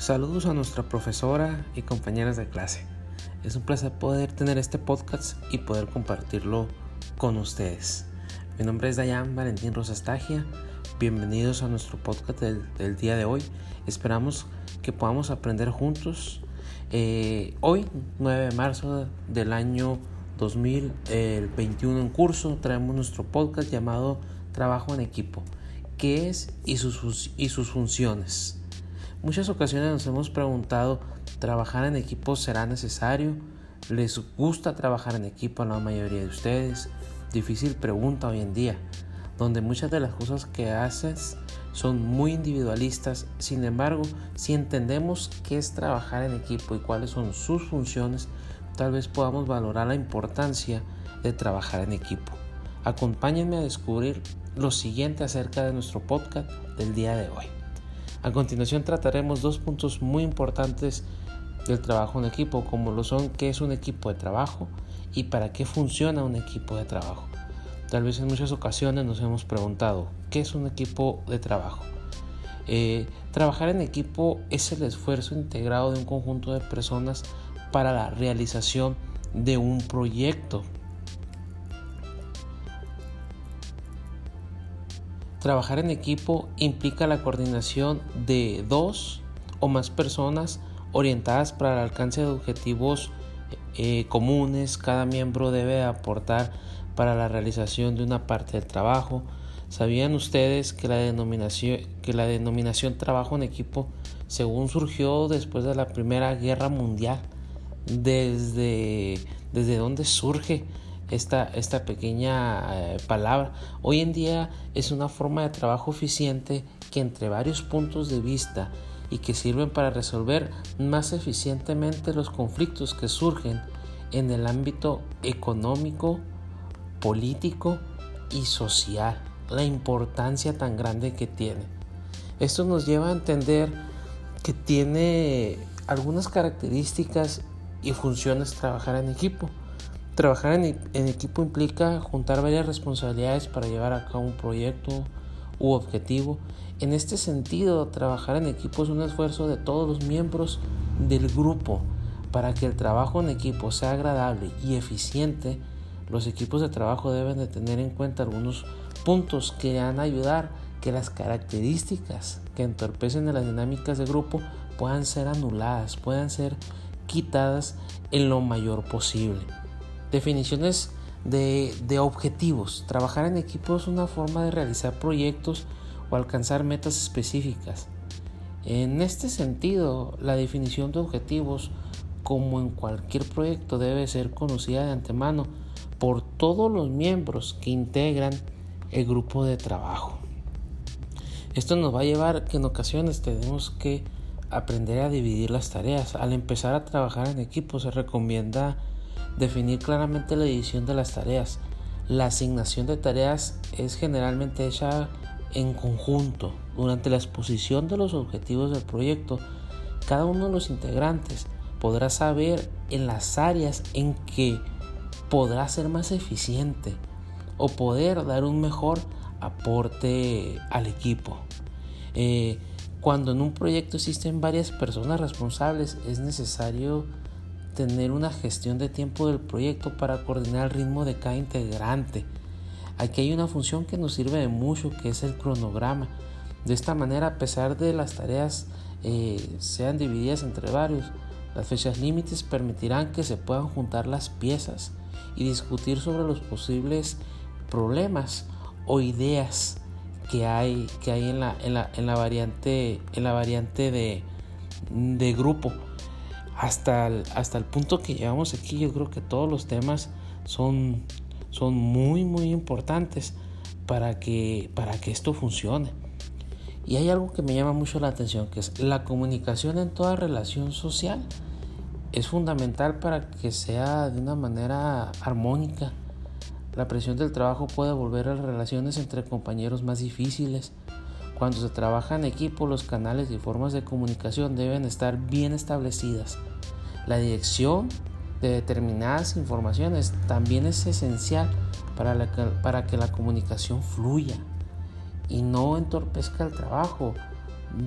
Saludos a nuestra profesora y compañeras de clase. Es un placer poder tener este podcast y poder compartirlo con ustedes. Mi nombre es Dayan Valentín Rosastagia. Bienvenidos a nuestro podcast del, día de hoy. Esperamos que podamos aprender juntos. Eh, hoy, 9 de marzo del año 2021 en curso, traemos nuestro podcast llamado Trabajo en Equipo. ¿Qué es y sus, y sus funciones? Muchas ocasiones nos hemos preguntado, ¿trabajar en equipo será necesario? ¿Les gusta trabajar en equipo a la mayoría de ustedes? Difícil pregunta hoy en día, donde muchas de las cosas que haces son muy individualistas. Sin embargo, si entendemos qué es trabajar en equipo y cuáles son sus funciones, tal vez podamos valorar la importancia de trabajar en equipo. Acompáñenme a descubrir lo siguiente acerca de nuestro podcast del día de hoy. A continuación trataremos dos puntos muy importantes del trabajo en equipo, como lo son qué es un equipo de trabajo y para qué funciona un equipo de trabajo. Tal vez en muchas ocasiones nos hemos preguntado, ¿qué es un equipo de trabajo? Eh, trabajar en equipo es el esfuerzo integrado de un conjunto de personas para la realización de un proyecto Trabajar en equipo implica la coordinación de dos o más personas orientadas para el alcance de objetivos eh, comunes. Cada miembro debe aportar para la realización de una parte del trabajo. ¿Sabían ustedes que la denominación, que la denominación trabajo en equipo, según surgió después de la Primera Guerra Mundial, desde, desde dónde surge? Esta, esta pequeña eh, palabra. Hoy en día es una forma de trabajo eficiente que entre varios puntos de vista y que sirven para resolver más eficientemente los conflictos que surgen en el ámbito económico, político y social. La importancia tan grande que tiene. Esto nos lleva a entender que tiene algunas características y funciones trabajar en equipo. Trabajar en, equipo implica juntar varias responsabilidades para llevar a cabo un proyecto u objetivo. En este sentido, trabajar en equipo es un esfuerzo de todos los miembros del grupo. Para que el trabajo en equipo sea agradable y eficiente, los equipos de trabajo deben de tener en cuenta algunos puntos que van a ayudar que las características que entorpecen las dinámicas de grupo puedan ser anuladas, puedan ser quitadas en lo mayor posible. Definiciones de, objetivos. Trabajar en equipo es una forma de realizar proyectos o alcanzar metas específicas. En este sentido, la definición de objetivos, como en cualquier proyecto, debe ser conocida de antemano por todos los miembros que integran el grupo de trabajo. Esto nos va a llevar que en ocasiones tenemos que aprender a dividir las tareas. Al empezar a trabajar en equipo se recomienda Definir claramente la división de las tareas. La asignación de tareas es generalmente hecha en conjunto. Durante la exposición de los objetivos del proyecto, cada uno de los integrantes podrá saber en las áreas en que podrá ser más eficiente o poder dar un mejor aporte al equipo. Eh, cuando en un proyecto existen varias personas responsables, es necesario tener una gestión de tiempo del proyecto para coordinar el ritmo de cada integrante. Aquí hay una función que nos sirve de mucho, que es el cronograma. De esta manera, a pesar de las tareas eh, sean divididas entre varios, las fechas límites permitirán que se puedan juntar las piezas y discutir sobre los posibles problemas o ideas que hay, que hay en, la, en, la, en la variante, en la variante de, de grupo hasta el, hasta el punto que llevamos aquí, yo creo que todos los temas son, son muy, muy importantes para que, para que esto funcione. Y hay algo que me llama mucho la atención, que es la comunicación en toda relación social. Es fundamental para que sea de una manera armónica. La presión del trabajo puede volver a las relaciones entre compañeros más difíciles. Cuando se trabaja en equipo, los canales y formas de comunicación deben estar bien establecidas. La dirección de determinadas informaciones también es esencial para, para que la comunicación fluya y no entorpezca el trabajo.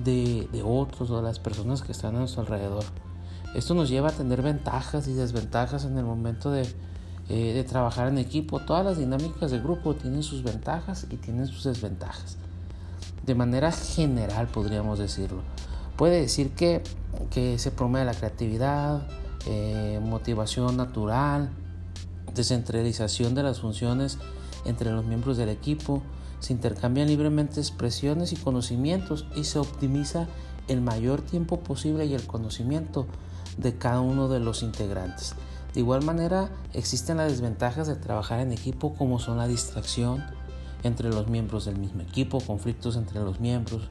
de, otros o de las personas que están a nuestro alrededor. Esto nos lleva a tener ventajas y desventajas en el momento de, eh, de trabajar en equipo. Todas las dinámicas de grupo tienen sus ventajas y tienen sus desventajas. De manera general podríamos decirlo. Puede decir que, que se promueve la creatividad, eh, motivación natural, descentralización de las funciones entre los miembros del equipo, se intercambian libremente expresiones y conocimientos y se optimiza el mayor tiempo posible y el conocimiento de cada uno de los integrantes. De igual manera, existen las desventajas de trabajar en equipo como son la distracción entre los miembros del mismo equipo, conflictos entre los miembros,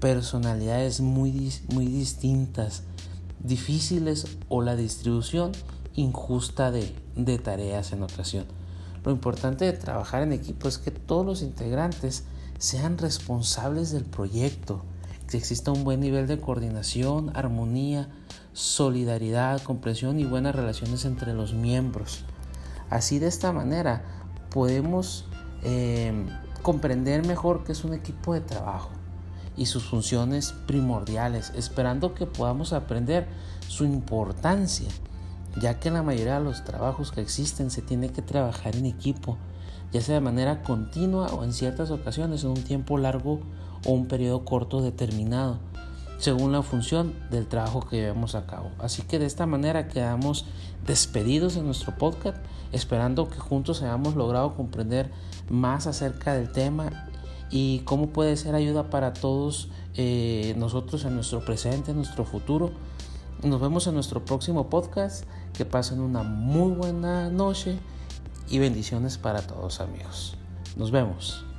personalidades muy, muy distintas, difíciles o la distribución injusta de, de tareas en ocasión. Lo importante de trabajar en equipo es que todos los integrantes sean responsables del proyecto, que exista un buen nivel de coordinación, armonía, solidaridad, comprensión y buenas relaciones entre los miembros. Así de esta manera podemos eh, comprender mejor que es un equipo de trabajo y sus funciones primordiales, esperando que podamos aprender su importancia, ya que en la mayoría de los trabajos que existen se tiene que trabajar en equipo, ya sea de manera continua o en ciertas ocasiones en un tiempo largo o un periodo corto determinado, según la función del trabajo que llevemos a cabo. Así que de esta manera quedamos despedidos en nuestro podcast, esperando que juntos hayamos logrado comprender más acerca del tema y cómo puede ser ayuda para todos eh, nosotros en nuestro presente, en nuestro futuro. Nos vemos en nuestro próximo podcast. Que pasen una muy buena noche y bendiciones para todos amigos. Nos vemos.